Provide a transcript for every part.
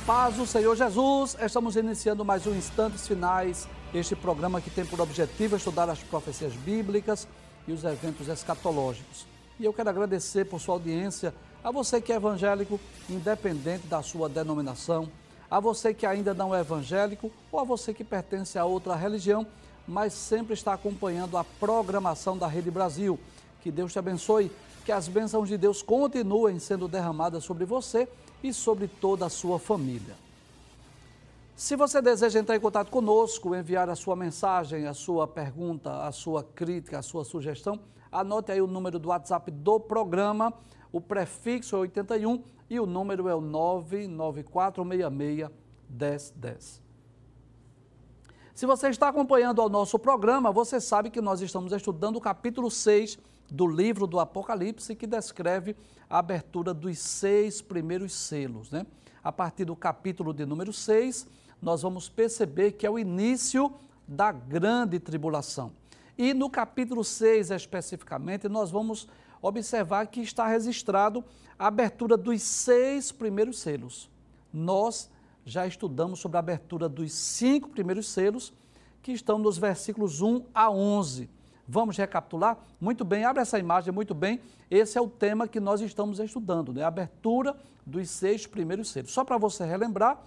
Paz do Senhor Jesus, estamos iniciando mais um Instantes Finais, este programa que tem por objetivo estudar as profecias bíblicas e os eventos escatológicos. E eu quero agradecer por sua audiência, a você que é evangélico, independente da sua denominação, a você que ainda não é evangélico ou a você que pertence a outra religião, mas sempre está acompanhando a programação da Rede Brasil. Que Deus te abençoe, que as bênçãos de Deus continuem sendo derramadas sobre você e sobre toda a sua família. Se você deseja entrar em contato conosco, enviar a sua mensagem, a sua pergunta, a sua crítica, a sua sugestão, anote aí o número do WhatsApp do programa, o prefixo é 81 e o número é o 994661010. Se você está acompanhando ao nosso programa, você sabe que nós estamos estudando o capítulo 6 do livro do Apocalipse, que descreve a abertura dos seis primeiros selos. Né? A partir do capítulo de número 6, nós vamos perceber que é o início da grande tribulação. E no capítulo 6, especificamente, nós vamos observar que está registrado a abertura dos seis primeiros selos. Nós já estudamos sobre a abertura dos cinco primeiros selos, que estão nos versículos 1 a 11. Vamos recapitular? Muito bem, abre essa imagem, muito bem. Esse é o tema que nós estamos estudando, né? A abertura dos seis primeiros selos. Só para você relembrar,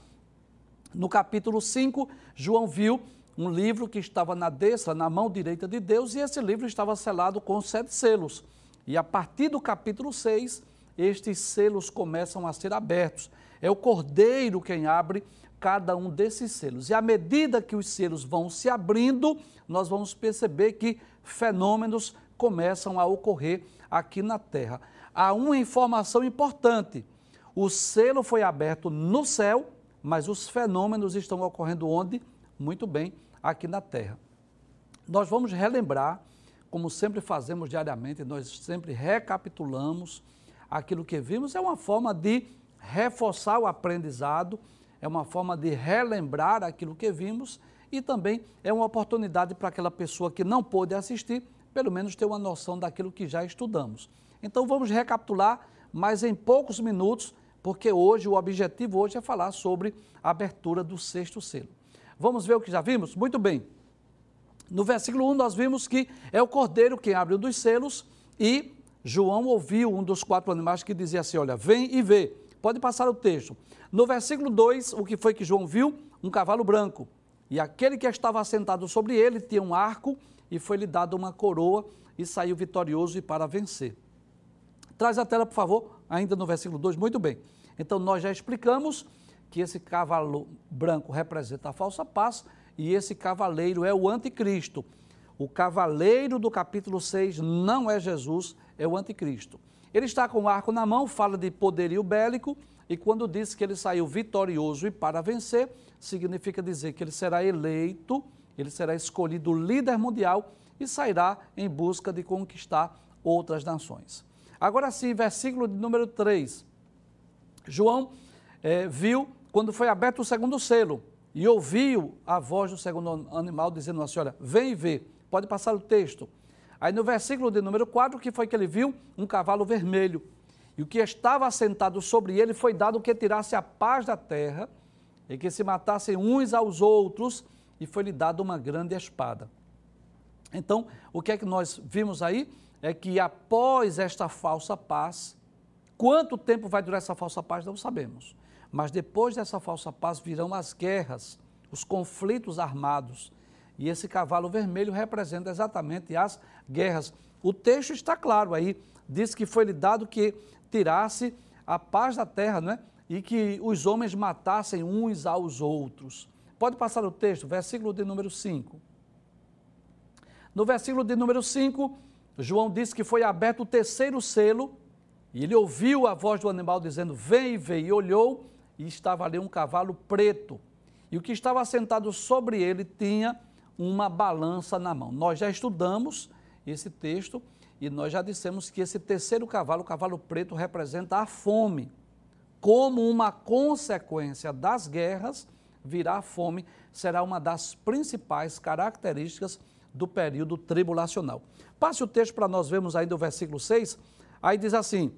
no capítulo 5, João viu um livro que estava na destra, na mão direita de Deus, e esse livro estava selado com sete selos. E a partir do capítulo 6, estes selos começam a ser abertos. É o cordeiro quem abre cada um desses selos. E à medida que os selos vão se abrindo, nós vamos perceber que fenômenos começam a ocorrer aqui na Terra. Há uma informação importante: o selo foi aberto no céu, mas os fenômenos estão ocorrendo onde? Muito bem, aqui na Terra. Nós vamos relembrar, como sempre fazemos diariamente, nós sempre recapitulamos aquilo que vimos, é uma forma de reforçar o aprendizado, é uma forma de relembrar aquilo que vimos e também é uma oportunidade para aquela pessoa que não pôde assistir, pelo menos ter uma noção daquilo que já estudamos. Então vamos recapitular, mas em poucos minutos, porque hoje o objetivo hoje é falar sobre a abertura do sexto selo. Vamos ver o que já vimos? Muito bem. No versículo 1 nós vimos que é o cordeiro quem abre um dos selos e João ouviu um dos quatro animais que dizia assim: Olha, vem e vê. Pode passar o texto. No versículo 2, o que foi que João viu? Um cavalo branco. E aquele que estava assentado sobre ele tinha um arco e foi-lhe dado uma coroa e saiu vitorioso e para vencer. Traz a tela, por favor, ainda no versículo 2, muito bem. Então, nós já explicamos que esse cavalo branco representa a falsa paz e esse cavaleiro é o anticristo. O cavaleiro do capítulo 6 não é Jesus, é o anticristo. Ele está com o arco na mão, fala de poderio bélico, e quando diz que ele saiu vitorioso e para vencer, significa dizer que ele será eleito, ele será escolhido líder mundial e sairá em busca de conquistar outras nações. Agora sim, versículo número 3. João é, viu quando foi aberto o segundo selo e ouviu a voz do segundo animal dizendo assim: Olha, vem vê. Pode passar o texto. Aí no versículo de número 4, o que foi que ele viu? Um cavalo vermelho. E o que estava assentado sobre ele foi dado que tirasse a paz da terra e que se matassem uns aos outros, e foi-lhe dado uma grande espada. Então, o que é que nós vimos aí? É que após esta falsa paz, quanto tempo vai durar essa falsa paz, não sabemos. Mas depois dessa falsa paz virão as guerras, os conflitos armados. E esse cavalo vermelho representa exatamente as guerras. O texto está claro aí, diz que foi-lhe dado que tirasse a paz da terra, não é? E que os homens matassem uns aos outros. Pode passar o texto, versículo de número 5. No versículo de número 5, João diz que foi aberto o terceiro selo, e ele ouviu a voz do animal dizendo: Vem vê. E olhou, e estava ali um cavalo preto. E o que estava sentado sobre ele tinha uma balança na mão. Nós já estudamos esse texto e nós já dissemos que esse terceiro cavalo, o cavalo preto, representa a fome. Como uma consequência das guerras, virá a fome, será uma das principais características do período tribulacional. Passe o texto para nós vermos ainda o versículo 6. Aí diz assim: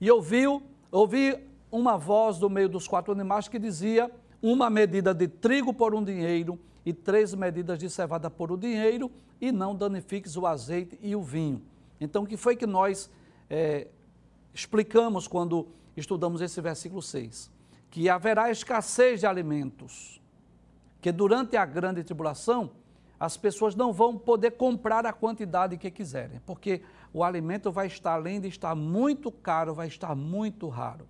E ouviu, ouvi uma voz do meio dos quatro animais que dizia: uma medida de trigo por um dinheiro e três medidas de cevada por um dinheiro, e não danifiques o azeite e o vinho. Então, o que foi que nós é, explicamos quando estudamos esse versículo 6? Que haverá escassez de alimentos, que durante a grande tribulação as pessoas não vão poder comprar a quantidade que quiserem, porque o alimento vai estar, além de estar muito caro, vai estar muito raro.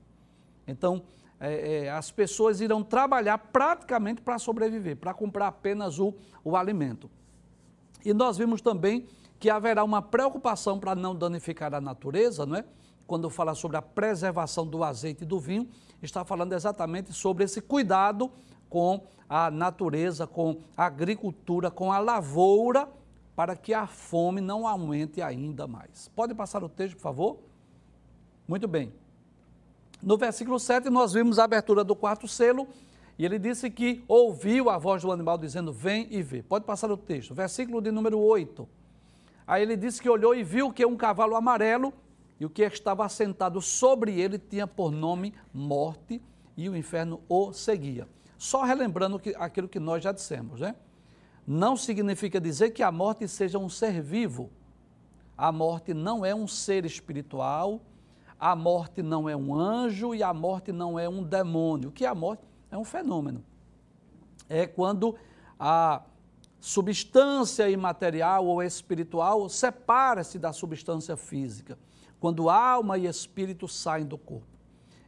Então, é, é, as pessoas irão trabalhar praticamente para sobreviver, para comprar apenas o, o alimento. E nós vimos também que haverá uma preocupação para não danificar a natureza, não é? Quando fala sobre a preservação do azeite e do vinho, está falando exatamente sobre esse cuidado com a natureza, com a agricultura, com a lavoura, para que a fome não aumente ainda mais. Pode passar o texto, por favor? Muito bem. No versículo 7, nós vimos a abertura do quarto selo, e ele disse que ouviu a voz do animal dizendo: Vem e vê. Pode passar o texto. Versículo de número 8. Aí ele disse que olhou e viu que um cavalo amarelo, e o que estava assentado sobre ele tinha por nome Morte, e o inferno o seguia. Só relembrando que, aquilo que nós já dissemos, né? Não significa dizer que a morte seja um ser vivo. A morte não é um ser espiritual, a morte não é um anjo e a morte não é um demônio. O que é a morte? É um fenômeno. É quando a substância imaterial ou espiritual separa-se da substância física, quando alma e espírito saem do corpo.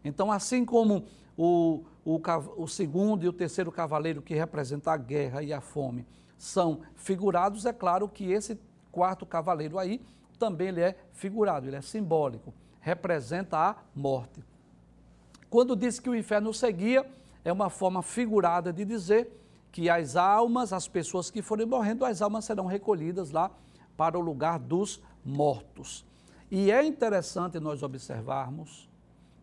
Então, assim como o, o, o segundo e o terceiro cavaleiro, que representa a guerra e a fome, são figurados, é claro que esse quarto cavaleiro aí também ele é figurado, ele é simbólico, representa a morte. Quando diz que o inferno seguia, é uma forma figurada de dizer que as almas, as pessoas que forem morrendo, as almas serão recolhidas lá para o lugar dos mortos. E é interessante nós observarmos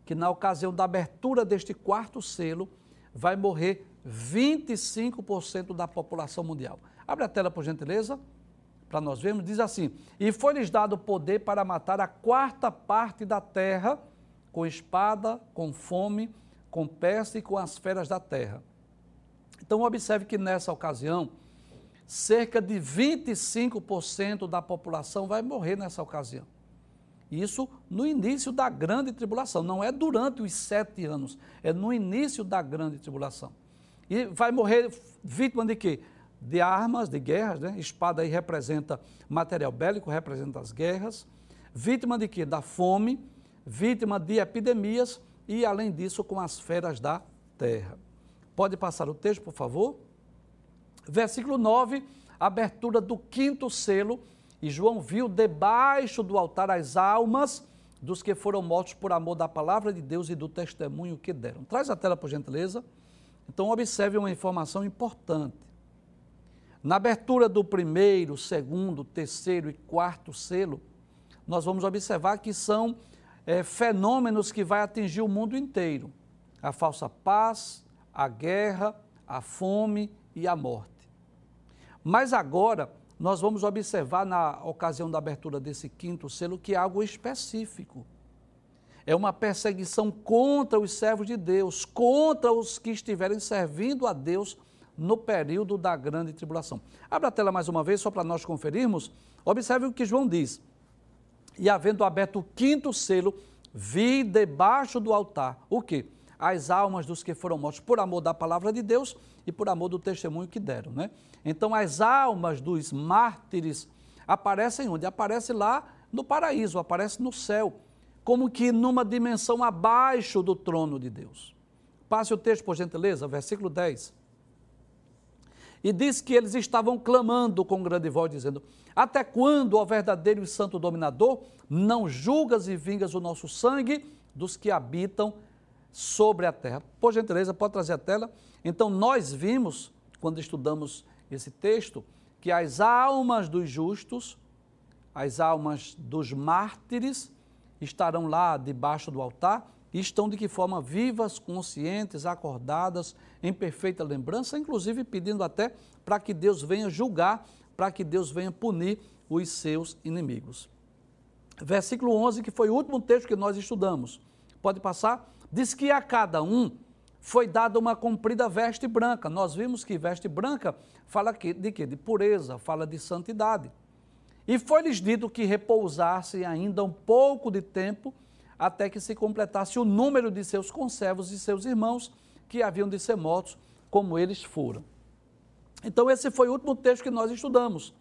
que na ocasião da abertura deste quarto selo, vai morrer 25% da população mundial. Abre a tela, por gentileza, para nós vermos. Diz assim: E foi-lhes dado poder para matar a quarta parte da terra, com espada, com fome, com peste e com as feras da terra. Então, observe que nessa ocasião, cerca de 25% da população vai morrer nessa ocasião. Isso no início da grande tribulação, não é durante os sete anos, é no início da grande tribulação. E vai morrer vítima de quê? De armas, de guerras, né? Espada aí representa material bélico, representa as guerras. Vítima de quê? Da fome, vítima de epidemias e, além disso, com as feras da terra. Pode passar o texto, por favor? Versículo 9, abertura do quinto selo e João viu debaixo do altar as almas dos que foram mortos por amor da palavra de Deus e do testemunho que deram. Traz a tela, por gentileza. Então, observe uma informação importante. Na abertura do primeiro, segundo, terceiro e quarto selo, nós vamos observar que são é, fenômenos que vai atingir o mundo inteiro: a falsa paz, a guerra, a fome e a morte. Mas agora, nós vamos observar na ocasião da abertura desse quinto selo que é algo específico. É uma perseguição contra os servos de Deus, contra os que estiverem servindo a Deus no período da grande tribulação. Abra a tela mais uma vez, só para nós conferirmos. Observe o que João diz. E havendo aberto o quinto selo, vi debaixo do altar o que? As almas dos que foram mortos por amor da palavra de Deus e por amor do testemunho que deram, né? Então as almas dos mártires aparecem onde? Aparecem lá no paraíso, aparecem no céu, como que numa dimensão abaixo do trono de Deus. Passe o texto, por gentileza, versículo 10. E diz que eles estavam clamando com grande voz, dizendo: Até quando, ó verdadeiro e santo dominador, não julgas e vingas o nosso sangue dos que habitam sobre a terra? Por gentileza, pode trazer a tela. Então, nós vimos, quando estudamos esse texto, que as almas dos justos, as almas dos mártires, estarão lá debaixo do altar e estão de que forma vivas, conscientes, acordadas, em perfeita lembrança, inclusive pedindo até para que Deus venha julgar, para que Deus venha punir os seus inimigos. Versículo 11, que foi o último texto que nós estudamos. Pode passar? diz que a cada um foi dada uma comprida veste branca. Nós vimos que veste branca fala de quê? De pureza, fala de santidade. E foi-lhes dito que repousassem ainda um pouco de tempo até que se completasse o número de seus conservos e seus irmãos que haviam de ser mortos, como eles foram. Então, esse foi o último texto que nós estudamos.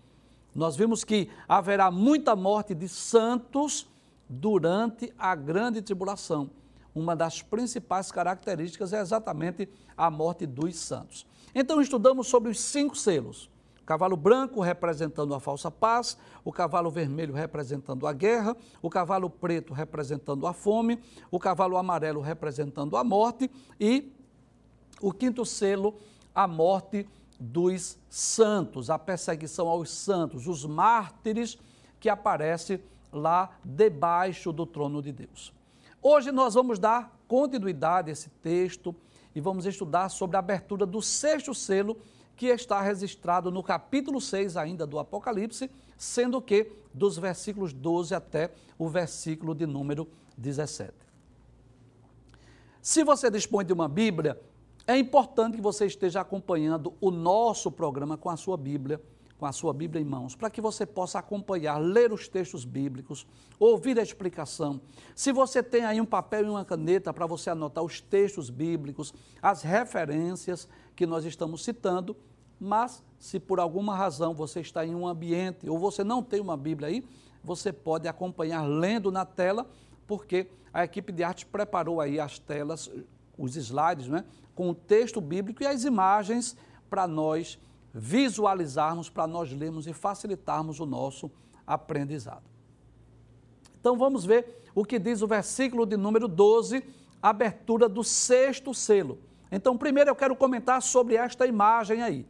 Nós vimos que haverá muita morte de santos durante a grande tribulação. Uma das principais características é exatamente a morte dos santos. Então, estudamos sobre os cinco selos. Cavalo branco representando a falsa paz, o cavalo vermelho representando a guerra, o cavalo preto representando a fome, o cavalo amarelo representando a morte e o quinto selo, a morte dos santos, a perseguição aos santos, os mártires que aparece lá debaixo do trono de Deus. Hoje nós vamos dar continuidade a esse texto e vamos estudar sobre a abertura do sexto selo que está registrado no capítulo 6 ainda do Apocalipse, sendo que dos versículos 12 até o versículo de número 17. Se você dispõe de uma Bíblia, é importante que você esteja acompanhando o nosso programa com a sua Bíblia, com a sua Bíblia em mãos, para que você possa acompanhar, ler os textos bíblicos, ouvir a explicação. Se você tem aí um papel e uma caneta para você anotar os textos bíblicos, as referências que nós estamos citando, mas se por alguma razão você está em um ambiente ou você não tem uma Bíblia aí, você pode acompanhar lendo na tela, porque a equipe de arte preparou aí as telas, os slides, né? com o texto bíblico e as imagens para nós visualizarmos, para nós lermos e facilitarmos o nosso aprendizado. Então vamos ver o que diz o versículo de número 12, abertura do sexto selo. Então, primeiro eu quero comentar sobre esta imagem aí.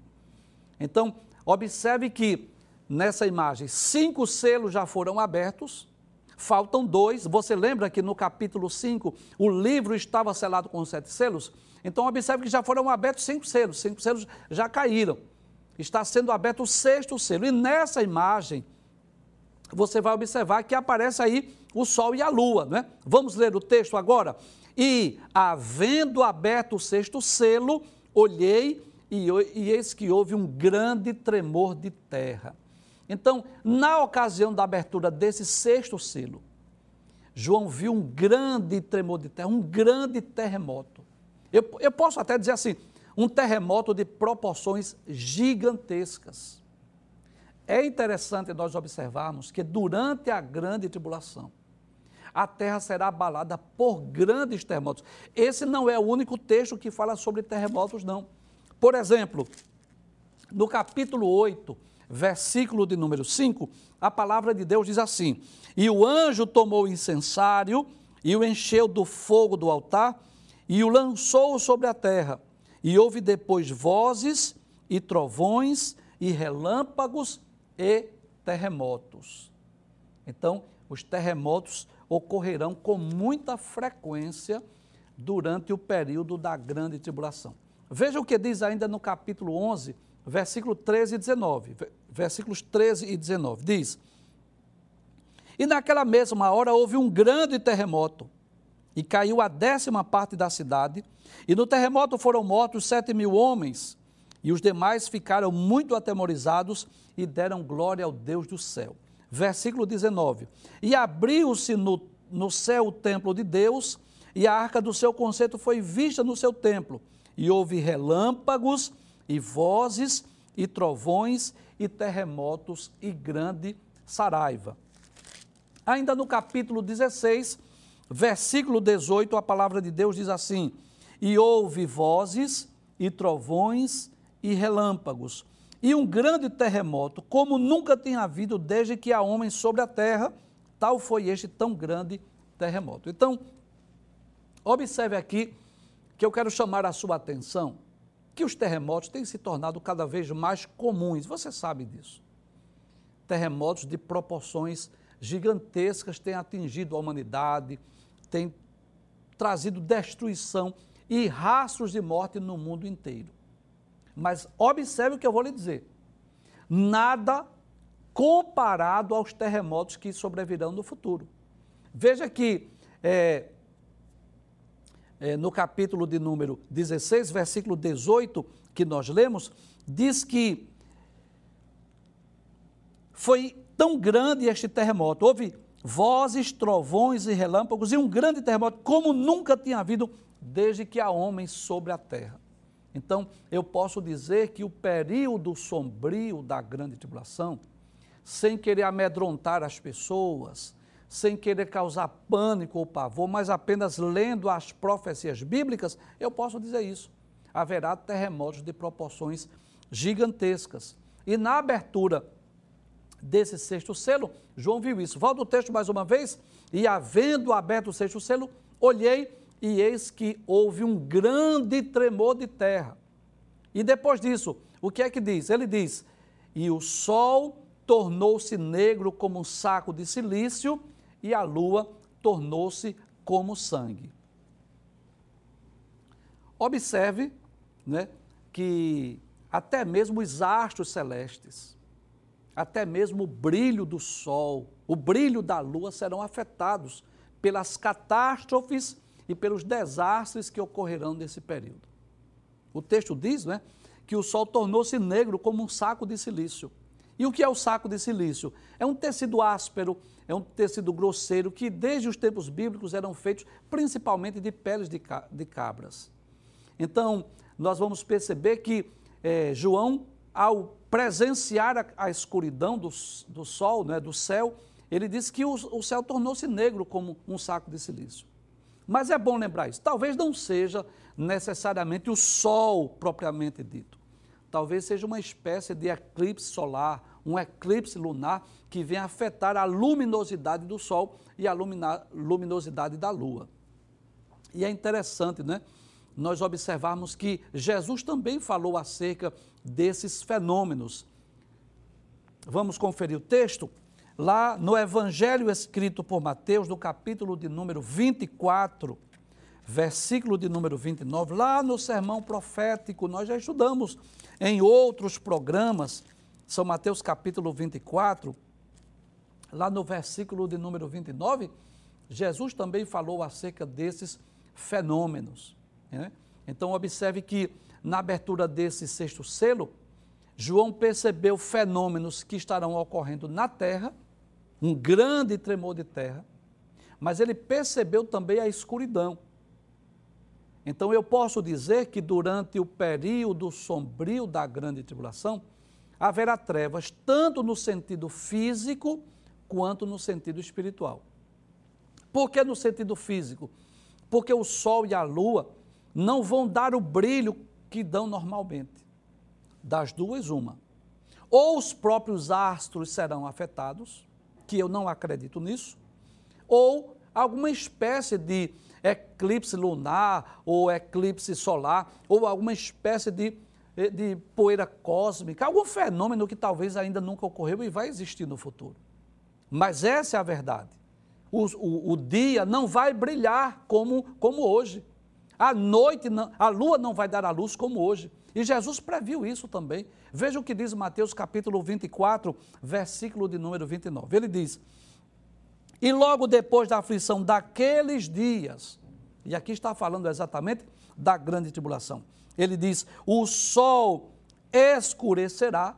Então, observe que nessa imagem, cinco selos já foram abertos, faltam dois. Você lembra que no capítulo 5 o livro estava selado com sete selos? Então, observe que já foram abertos cinco selos, cinco selos já caíram. Está sendo aberto o sexto selo. E nessa imagem, você vai observar que aparece aí o sol e a lua, né? Vamos ler o texto agora? E, havendo aberto o sexto selo, olhei e, e eis que houve um grande tremor de terra. Então, na ocasião da abertura desse sexto selo, João viu um grande tremor de terra, um grande terremoto. Eu, eu posso até dizer assim, um terremoto de proporções gigantescas. É interessante nós observarmos que durante a grande tribulação, a terra será abalada por grandes terremotos. Esse não é o único texto que fala sobre terremotos, não. Por exemplo, no capítulo 8, versículo de número 5, a palavra de Deus diz assim: E o anjo tomou o incensário e o encheu do fogo do altar e o lançou sobre a terra. E houve depois vozes e trovões e relâmpagos e terremotos. Então, os terremotos ocorrerão com muita frequência durante o período da grande tribulação. Veja o que diz ainda no capítulo 11, versículo 13 e 19. Versículos 13 e 19. Diz: E naquela mesma hora houve um grande terremoto e caiu a décima parte da cidade, e no terremoto foram mortos sete mil homens, e os demais ficaram muito atemorizados e deram glória ao Deus do céu. Versículo 19: E abriu-se no, no céu o templo de Deus, e a arca do seu conceito foi vista no seu templo, e houve relâmpagos, e vozes, e trovões, e terremotos, e grande saraiva. Ainda no capítulo 16, versículo 18, a palavra de Deus diz assim: E houve vozes, e trovões, e relâmpagos, e um grande terremoto, como nunca tinha havido desde que há homens sobre a terra, tal foi este tão grande terremoto. Então, observe aqui que eu quero chamar a sua atenção que os terremotos têm se tornado cada vez mais comuns, você sabe disso. Terremotos de proporções gigantescas têm atingido a humanidade, têm trazido destruição e rastros de morte no mundo inteiro. Mas observe o que eu vou lhe dizer: nada comparado aos terremotos que sobrevirão no futuro. Veja que é, é, no capítulo de número 16, versículo 18, que nós lemos, diz que foi tão grande este terremoto, houve vozes, trovões e relâmpagos e um grande terremoto, como nunca tinha havido desde que há homens sobre a terra. Então, eu posso dizer que o período sombrio da grande tribulação, sem querer amedrontar as pessoas, sem querer causar pânico ou pavor, mas apenas lendo as profecias bíblicas, eu posso dizer isso. Haverá terremotos de proporções gigantescas. E na abertura desse sexto selo, João viu isso. Volta o texto mais uma vez. E havendo aberto o sexto selo, olhei e eis que houve um grande tremor de terra. E depois disso, o que é que diz? Ele diz: E o sol tornou-se negro como um saco de silício e a lua tornou-se como sangue. Observe né, que até mesmo os astros celestes, até mesmo o brilho do sol, o brilho da lua serão afetados pelas catástrofes e pelos desastres que ocorrerão nesse período. O texto diz né, que o sol tornou-se negro como um saco de silício. E o que é o saco de silício? É um tecido áspero, é um tecido grosseiro que desde os tempos bíblicos eram feitos principalmente de peles de, cabras. Então, nós vamos perceber que é, João, ao presenciar a, a escuridão do, do sol, né, do céu, ele disse que o, o céu tornou-se negro como um saco de silício. Mas é bom lembrar isso. Talvez não seja necessariamente o sol propriamente dito. Talvez seja uma espécie de eclipse solar, um eclipse lunar que vem afetar a luminosidade do Sol e a luminosidade da Lua. E é interessante, né? Nós observarmos que Jesus também falou acerca desses fenômenos. Vamos conferir o texto? Lá no Evangelho escrito por Mateus, no capítulo de número 24, versículo de número 29, lá no sermão profético, nós já estudamos em outros programas são Mateus capítulo 24, lá no versículo de número 29, Jesus também falou acerca desses fenômenos. Né? Então, observe que na abertura desse sexto selo, João percebeu fenômenos que estarão ocorrendo na terra, um grande tremor de terra, mas ele percebeu também a escuridão. Então, eu posso dizer que durante o período sombrio da grande tribulação, haverá trevas, tanto no sentido físico quanto no sentido espiritual. Por que no sentido físico? Porque o sol e a lua não vão dar o brilho que dão normalmente. Das duas, uma. Ou os próprios astros serão afetados, que eu não acredito nisso, ou alguma espécie de eclipse lunar, ou eclipse solar, ou alguma espécie de eh, de poeira cósmica, algum fenômeno que talvez ainda nunca ocorreu e vai existir no futuro. Mas essa é a verdade. O, o, o dia não vai brilhar como, como hoje. A noite, não, a lua não vai dar a luz como hoje. E Jesus previu isso também. Veja o que diz Mateus capítulo 24, versículo de número 29. Ele diz: E logo depois da aflição daqueles dias, e aqui está falando exatamente da grande tribulação ele diz: o sol escurecerá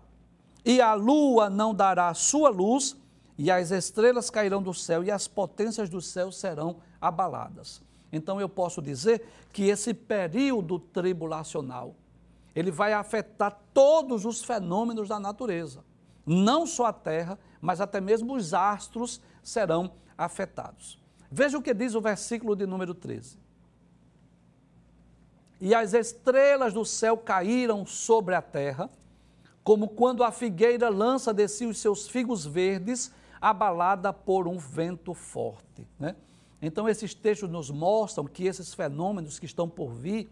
e a lua não dará sua luz, e as estrelas cairão do céu e as potências do céu serão abaladas. Então eu posso dizer que esse período tribulacional, ele vai afetar todos os fenômenos da natureza. Não só a terra, mas até mesmo os astros serão afetados. Veja o que diz o versículo de número 13 e as estrelas do céu caíram sobre a terra, como quando a figueira lança de si os seus figos verdes, abalada por um vento forte. Né? Então, esses textos nos mostram que esses fenômenos que estão por vir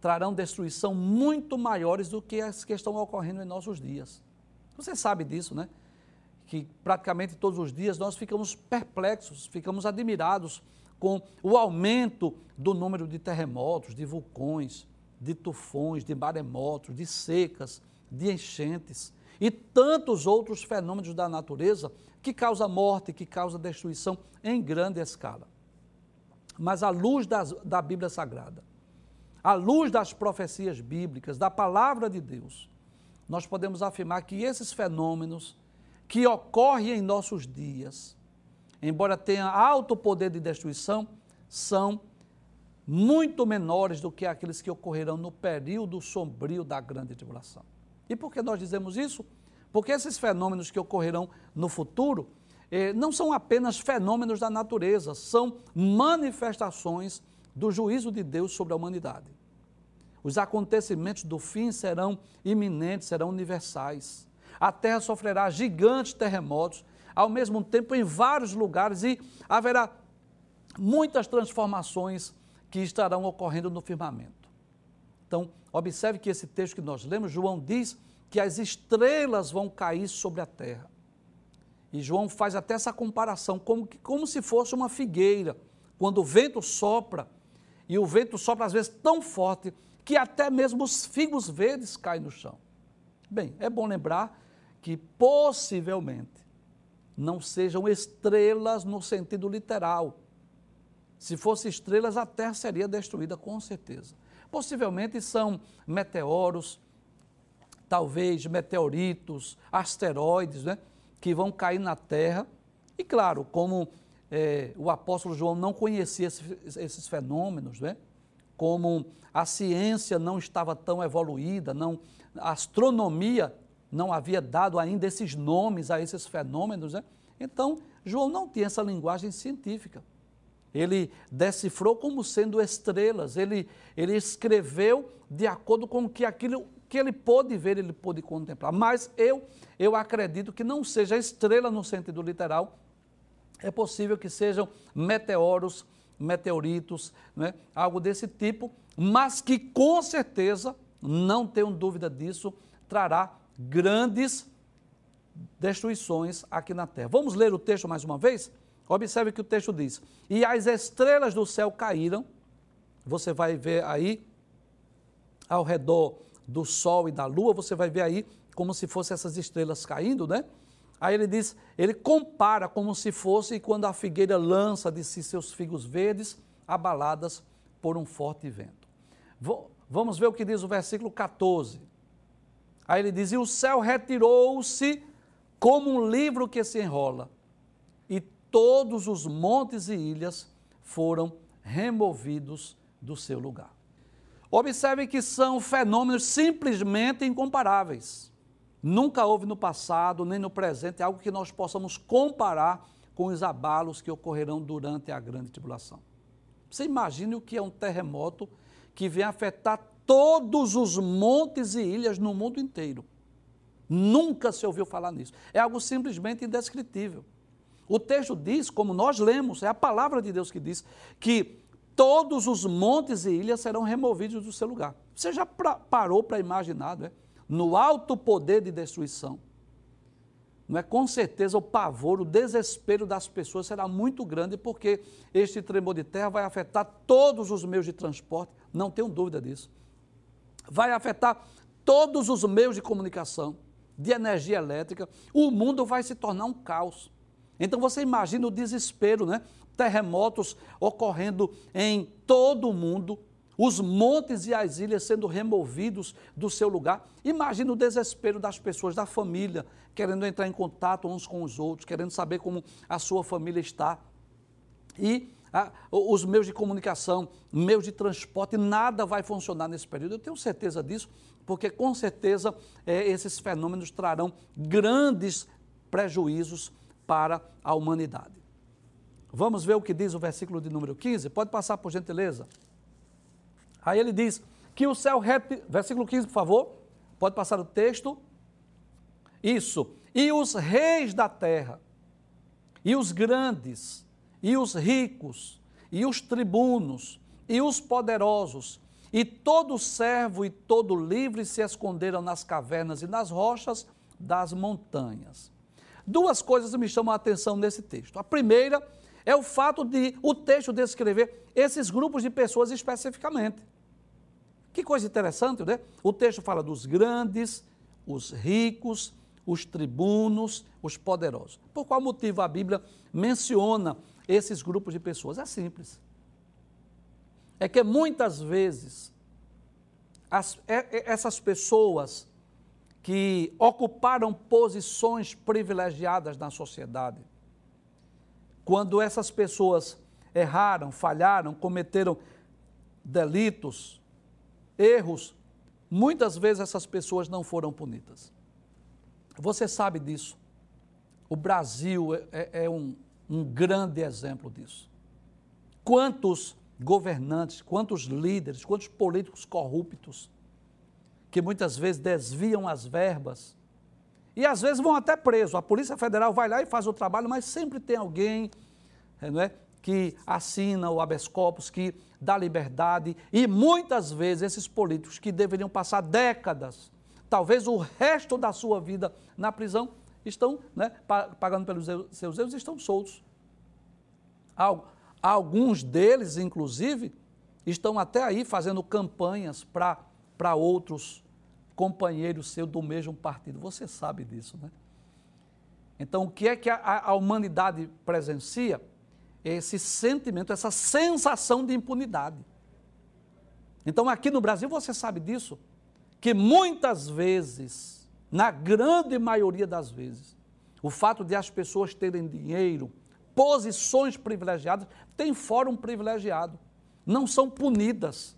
trarão destruição muito maiores do que as que estão ocorrendo em nossos dias. Você sabe disso, né? Que praticamente todos os dias nós ficamos perplexos, ficamos admirados com o aumento do número de terremotos, de vulcões, de tufões, de maremotos, de secas, de enchentes e tantos outros fenômenos da natureza que causa morte, que causa destruição em grande escala. mas à luz das, da Bíblia Sagrada, à luz das profecias bíblicas, da palavra de Deus, nós podemos afirmar que esses fenômenos que ocorrem em nossos dias, embora tenham alto poder de destruição, são muito menores do que aqueles que ocorrerão no período sombrio da grande tribulação. E por que nós dizemos isso? Porque esses fenômenos que ocorrerão no futuro eh, não são apenas fenômenos da natureza, são manifestações do juízo de Deus sobre a humanidade. Os acontecimentos do fim serão iminentes, serão universais. A terra sofrerá gigantes terremotos, ao mesmo tempo em vários lugares, e haverá muitas transformações que estarão ocorrendo no firmamento. Então, observe que esse texto que nós lemos, João diz que as estrelas vão cair sobre a terra. E João faz até essa comparação, como, que, como se fosse uma figueira, quando o vento sopra, e o vento sopra às vezes tão forte que até mesmo os figos verdes caem no chão. Bem, é bom lembrar que possivelmente não sejam estrelas no sentido literal, se fossem estrelas, a Terra seria destruída com certeza. Possivelmente são meteoros, talvez meteoritos, asteroides, né, que vão cair na Terra. E claro, como é, o apóstolo João não conhecia esses, esses fenômenos, né, como a ciência não estava tão evoluída, não, a astronomia não havia dado ainda esses nomes a esses fenômenos, né, então João não tinha essa linguagem científica. Ele decifrou como sendo estrelas, ele, ele escreveu de acordo com o que aquilo que ele pôde ver, ele pôde contemplar. Mas eu, eu acredito que não seja estrela no sentido literal, é possível que sejam meteoros, meteoritos, né? algo desse tipo, mas que com certeza, não tenho dúvida disso, trará grandes destruições aqui na Terra. Vamos ler o texto mais uma vez? Observe que o texto diz: E as estrelas do céu caíram. Você vai ver aí, ao redor do sol e da lua, você vai ver aí como se fossem essas estrelas caindo, né? Aí ele diz, ele compara como se fosse quando a figueira lança de si seus figos verdes, abaladas por um forte vento. Vamos ver o que diz o versículo 14. Aí ele diz: E o céu retirou-se como um livro que se enrola, todos os montes e ilhas foram removidos do seu lugar. Observe que são fenômenos simplesmente incomparáveis. Nunca houve no passado, nem no presente, algo que nós possamos comparar com os abalos que ocorrerão durante a grande tribulação. Você imagine o que é um terremoto que vem afetar todos os montes e ilhas no mundo inteiro. Nunca se ouviu falar nisso. É algo simplesmente indescritível. O texto diz, como nós lemos, é a palavra de Deus que diz, que todos os montes e ilhas serão removidos do seu lugar. Você já parou para imaginar, não é? no alto poder de destruição? Não é? Com certeza o pavor, o desespero das pessoas será muito grande, porque este tremor de terra vai afetar todos os meios de transporte, não tenho dúvida disso. Vai afetar todos os meios de comunicação, de energia elétrica, o mundo vai se tornar um caos. Então você imagina o desespero, né? Terremotos ocorrendo em todo o mundo, os montes e as ilhas sendo removidos do seu lugar. Imagina o desespero das pessoas, da família, querendo entrar em contato uns com os outros, querendo saber como a sua família está. E ah, os meios de comunicação, meios de transporte, nada vai funcionar nesse período. Eu tenho certeza disso, porque com certeza é, esses fenômenos trarão grandes prejuízos para a humanidade. Vamos ver o que diz o versículo de número 15? Pode passar por gentileza. Aí ele diz que o céu rete... versículo 15, por favor. Pode passar o texto. Isso. E os reis da terra, e os grandes, e os ricos, e os tribunos, e os poderosos, e todo servo e todo livre se esconderam nas cavernas e nas rochas das montanhas. Duas coisas me chamam a atenção nesse texto. A primeira é o fato de o texto descrever esses grupos de pessoas especificamente. Que coisa interessante, né? O texto fala dos grandes, os ricos, os tribunos, os poderosos. Por qual motivo a Bíblia menciona esses grupos de pessoas? É simples. é que muitas vezes as, essas pessoas que ocuparam posições privilegiadas na sociedade, quando essas pessoas erraram, falharam, cometeram delitos, erros, muitas vezes essas pessoas não foram punidas. Você sabe disso. O Brasil é, é, é um, um grande exemplo disso. Quantos governantes, quantos líderes, quantos políticos corruptos que muitas vezes desviam as verbas e às vezes vão até preso. A Polícia Federal vai lá e faz o trabalho, mas sempre tem alguém é, não é, que assina o habeas corpus, que dá liberdade e muitas vezes esses políticos que deveriam passar décadas, talvez o resto da sua vida na prisão, estão né, pagando pelos seus erros estão soltos. Alguns deles, inclusive, estão até aí fazendo campanhas para outros companheiros seus do mesmo partido. Você sabe disso, né? Então, o que é que a, a humanidade presencia? Esse sentimento, essa sensação de impunidade. Então, aqui no Brasil, você sabe disso, que muitas vezes, na grande maioria das vezes, o fato de as pessoas terem dinheiro, posições privilegiadas, têm fórum privilegiado, não são punidas.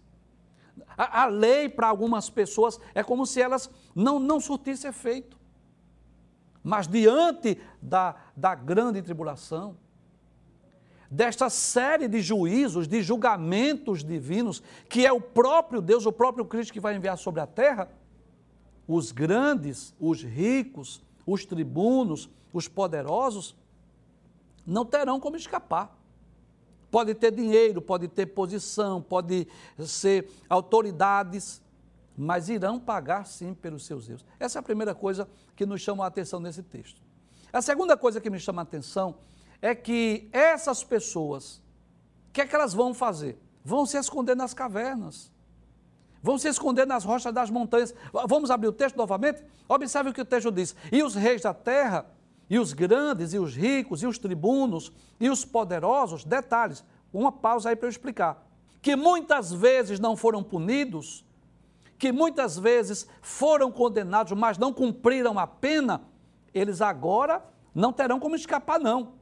A, a lei, para algumas pessoas, é como se elas não, não surtissem efeito. Mas diante da, da grande tribulação, desta série de juízos, de julgamentos divinos, que é o próprio Deus, o próprio Cristo que vai enviar sobre a terra, os grandes, os ricos, os tribunos, os poderosos, não terão como escapar. Pode ter dinheiro, pode ter posição, pode ser autoridades, mas irão pagar sim pelos seus erros. Essa é a primeira coisa que nos chama a atenção nesse texto. A segunda coisa que me chama a atenção é que essas pessoas, o que é que elas vão fazer? Vão se esconder nas cavernas vão se esconder nas rochas das montanhas. Vamos abrir o texto novamente? Observe o que o texto diz. E os reis da terra, e os grandes, e os ricos, e os tribunos, e os poderosos, detalhes, uma pausa aí para eu explicar. Que muitas vezes não foram punidos, que muitas vezes foram condenados, mas não cumpriram a pena, eles agora não terão como escapar, não.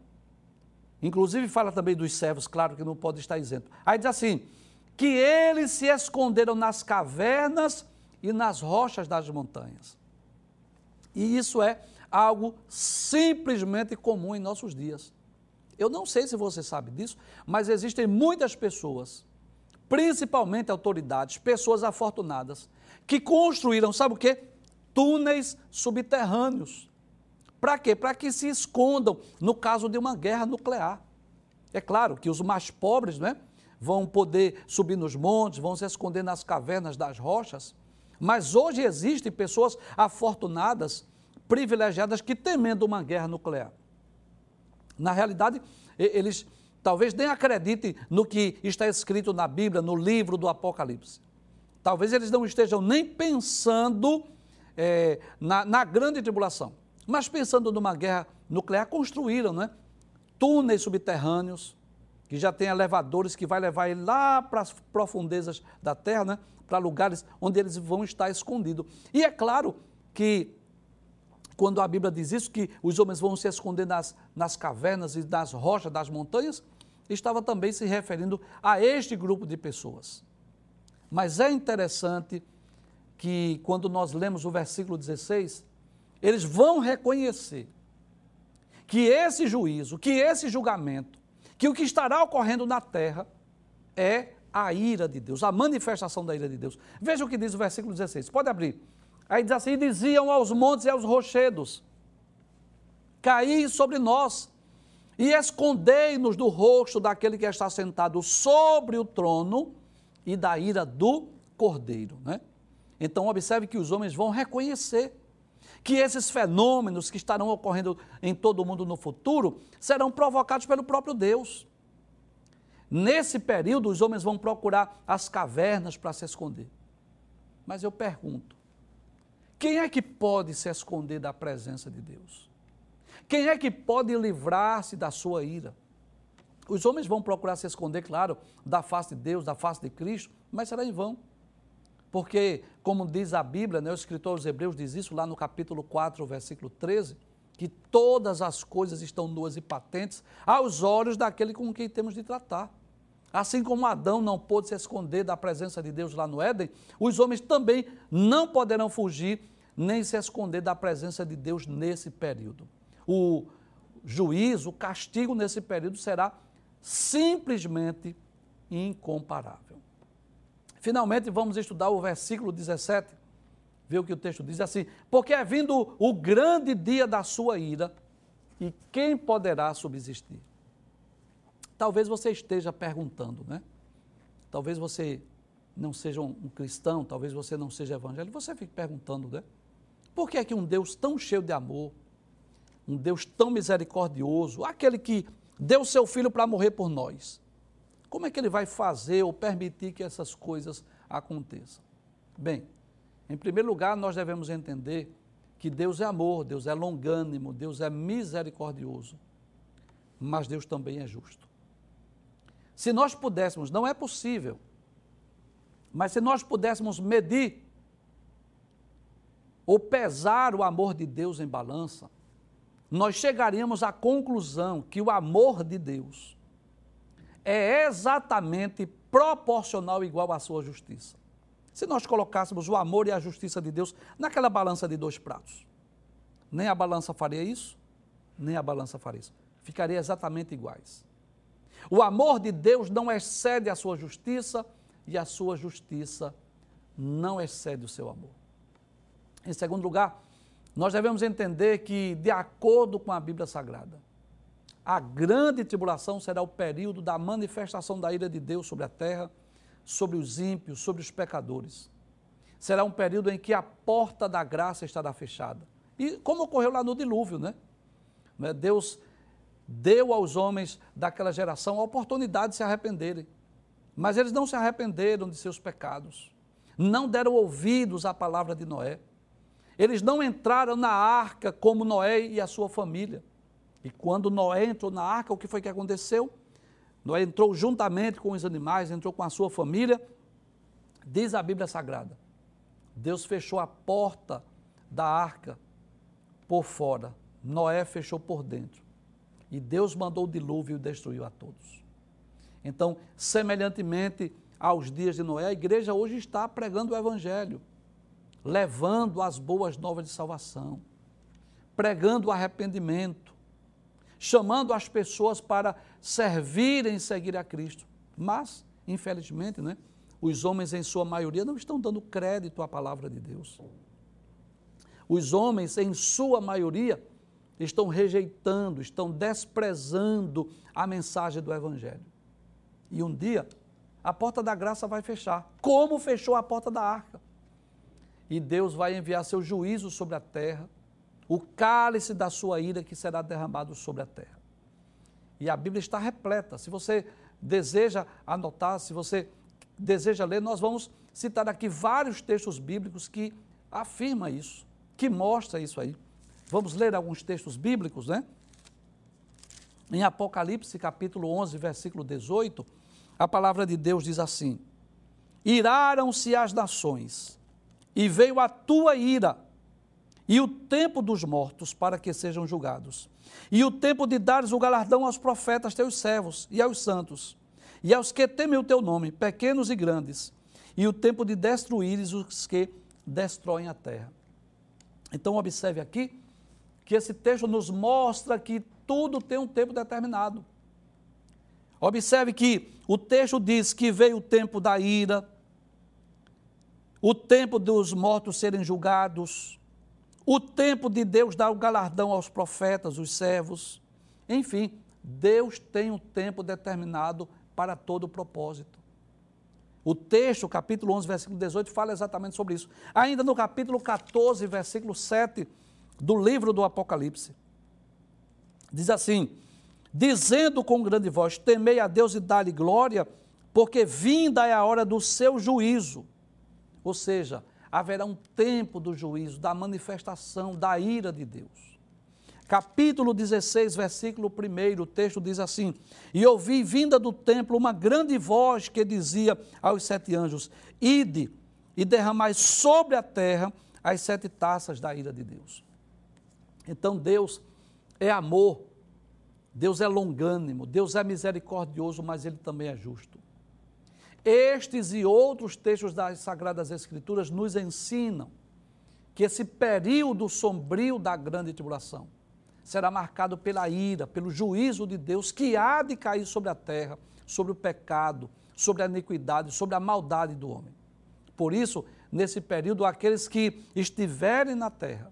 Inclusive fala também dos servos, claro que não pode estar isento. Aí diz assim: que eles se esconderam nas cavernas e nas rochas das montanhas. E isso é algo simplesmente comum em nossos dias. Eu não sei se você sabe disso, mas existem muitas pessoas, principalmente autoridades, pessoas afortunadas, que construíram, sabe o quê? Túneis subterrâneos. Para quê? Para que se escondam no caso de uma guerra nuclear. É claro que os mais pobres, não é? Vão poder subir nos montes, vão se esconder nas cavernas das rochas. Mas hoje existem pessoas afortunadas, privilegiadas, que temendo uma guerra nuclear. Na realidade, eles talvez nem acreditem no que está escrito na Bíblia, no livro do Apocalipse. Talvez eles não estejam nem pensando é, na, na, grande tribulação, mas pensando numa guerra nuclear, construíram né, túneis subterrâneos, que já tem elevadores que vai levar ele lá para as profundezas da terra, né? para lugares onde eles vão estar escondidos. E é claro que quando a Bíblia diz isso, que os homens vão se esconder nas, nas cavernas e nas rochas das montanhas, estava também se referindo a este grupo de pessoas. Mas é interessante que quando nós lemos o versículo 16, eles vão reconhecer que esse juízo, que esse julgamento, que o que estará ocorrendo na terra é a ira de Deus, a manifestação da ira de Deus. Veja o que diz o versículo 16, pode abrir. Aí diz assim: diziam aos montes e aos rochedos: Caí sobre nós e escondei-nos do rosto daquele que está sentado sobre o trono e da ira do cordeiro. Né? Então, observe que os homens vão reconhecer que esses fenômenos que estarão ocorrendo em todo o mundo no futuro serão provocados pelo próprio Deus. Nesse período, os homens vão procurar as cavernas para se esconder. Mas eu pergunto: quem é que pode se esconder da presença de Deus? Quem é que pode livrar-se da sua ira? Os homens vão procurar se esconder, claro, da face de Deus, da face de Cristo, mas será em vão. Porque, como diz a Bíblia, né, o escritor aos Hebreus diz isso lá no capítulo 4, versículo 13, que todas as coisas estão nuas e patentes aos olhos daquele com quem temos de tratar. Assim como Adão não pôde se esconder da presença de Deus lá no Éden, os homens também não poderão fugir nem se esconder da presença de Deus nesse período. O juízo, o castigo nesse período será simplesmente incomparável. Finalmente, vamos estudar o versículo 17, ver o que o texto diz assim: Porque é vindo o grande dia da sua ira, e quem poderá subsistir? Talvez você esteja perguntando, né? Talvez você não seja um cristão, talvez você não seja evangélico, você fique perguntando, né? Por que é que um Deus tão cheio de amor, um Deus tão misericordioso, aquele que deu seu filho para morrer por nós, como é que ele vai fazer ou permitir que essas coisas aconteçam? Bem, em primeiro lugar, nós devemos entender que Deus é amor, Deus é longânimo, Deus é misericordioso, mas Deus também é justo. Se nós pudéssemos, não é possível, mas se nós pudéssemos medir ou pesar o amor de Deus em balança, nós chegaríamos à conclusão que o amor de Deus é exatamente proporcional igual à sua justiça. Se nós colocássemos o amor e a justiça de Deus naquela balança de dois pratos, nem a balança faria isso, nem a balança faria isso. Ficaria exatamente iguais. O amor de Deus não excede a sua justiça e a sua justiça não excede o seu amor. Em segundo lugar, nós devemos entender que, de acordo com a Bíblia Sagrada, a grande tribulação será o período da manifestação da ira de Deus sobre a terra, sobre os ímpios, sobre os pecadores. Será um período em que a porta da graça estará fechada. E como ocorreu lá no dilúvio, né? Deus deu aos homens daquela geração a oportunidade de se arrependerem. Mas eles não se arrependeram de seus pecados, não deram ouvidos à palavra de Noé. Eles não entraram na arca como Noé e a sua família. E quando Noé entrou na arca, o que foi que aconteceu? Noé entrou juntamente com os animais, entrou com a sua família. Diz a Bíblia Sagrada: Deus fechou a porta da arca por fora, Noé fechou por dentro. E Deus mandou o dilúvio e destruiu a todos. Então, semelhantemente aos dias de Noé, a igreja hoje está pregando o Evangelho, levando as boas novas de salvação, pregando o arrependimento, chamando as pessoas para servirem e seguir a Cristo. Mas, infelizmente, né, os homens, em sua maioria, não estão dando crédito à palavra de Deus. Os homens, em sua maioria, estão rejeitando, estão desprezando a mensagem do Evangelho. E um dia, a porta da graça vai fechar, como fechou a porta da arca. E Deus vai enviar seu juízo sobre a terra, o cálice da sua ira que será derramado sobre a terra. E a Bíblia está repleta. Se você deseja anotar, se você deseja ler, nós vamos citar aqui vários textos bíblicos que afirma isso, que mostra isso aí. Vamos ler alguns textos bíblicos, né? Em Apocalipse, capítulo 11, versículo 18, a palavra de Deus diz assim: Iraram-se as nações, e veio a tua ira, e o tempo dos mortos para que sejam julgados, e o tempo de dares o galardão aos profetas teus servos e aos santos, e aos que temem o teu nome, pequenos e grandes, e o tempo de destruíres os que destroem a terra. Então, observe aqui que esse texto nos mostra que tudo tem um tempo determinado. Observe que o texto diz que veio o tempo da ira, o tempo dos mortos serem julgados, o tempo de Deus dar o galardão aos profetas, os servos. Enfim, Deus tem um tempo determinado para todo o propósito. O texto, capítulo 11, versículo 18, fala exatamente sobre isso. Ainda no capítulo 14, versículo 7, do livro do Apocalipse. Diz assim: dizendo com grande voz: Temei a Deus e dá-lhe glória, porque vinda é a hora do seu juízo. Ou seja, haverá um tempo do juízo, da manifestação da ira de Deus. capítulo 16, versículo 1, o texto diz assim: E ouvi vinda do templo uma grande voz que dizia aos sete anjos: Ide e derramai sobre a terra as sete taças da ira de Deus. Então Deus é amor, Deus é longânimo, Deus é misericordioso, mas Ele também é justo. Estes e outros textos das Sagradas Escrituras nos ensinam que esse período sombrio da grande tribulação será marcado pela ira, pelo juízo de Deus que há de cair sobre a terra, sobre o pecado, sobre a iniquidade, sobre a maldade do homem. Por isso, nesse período, aqueles que estiverem na terra,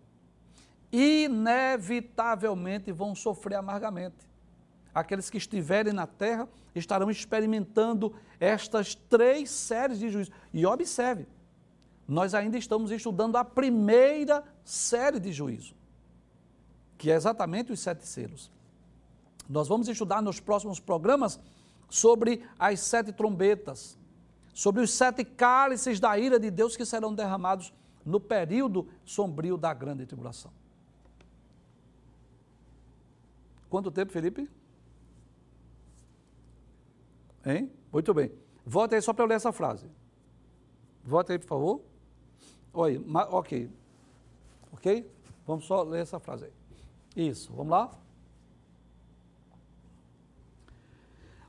inevitavelmente vão sofrer amargamente. Aqueles que estiverem na terra estarão experimentando estas três séries de juízo. E observe, nós ainda estamos estudando a primeira série de juízo que é exatamente os sete selos. Nós vamos estudar nos próximos programas sobre as sete trombetas, sobre os sete cálices da ira de Deus que serão derramados no período sombrio da grande tribulação. Quanto tempo, Felipe? Hein? Muito bem. Volte aí só para eu ler essa frase. Volte aí, por favor. Oi, ok. Ok? Vamos só ler essa frase aí. Isso, vamos lá?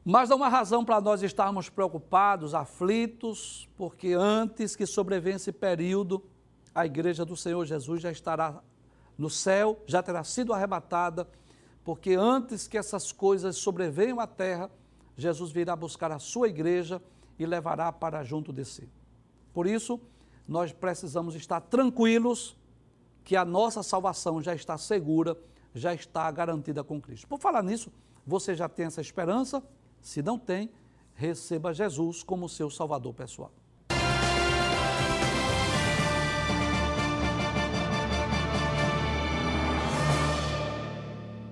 Mas há razão para nós estarmos preocupados, aflitos, porque antes que sobrevenha esse período, a igreja do Senhor Jesus já estará no céu, já terá sido arrebatada, porque antes que essas coisas sobrevenham à terra, Jesus virá buscar a sua igreja e levará para junto de si. Por isso, nós precisamos estar tranquilos que a nossa salvação já está segura já está garantida com Cristo. Por falar nisso, você já tem essa esperança? Se não tem, receba Jesus como seu Salvador pessoal.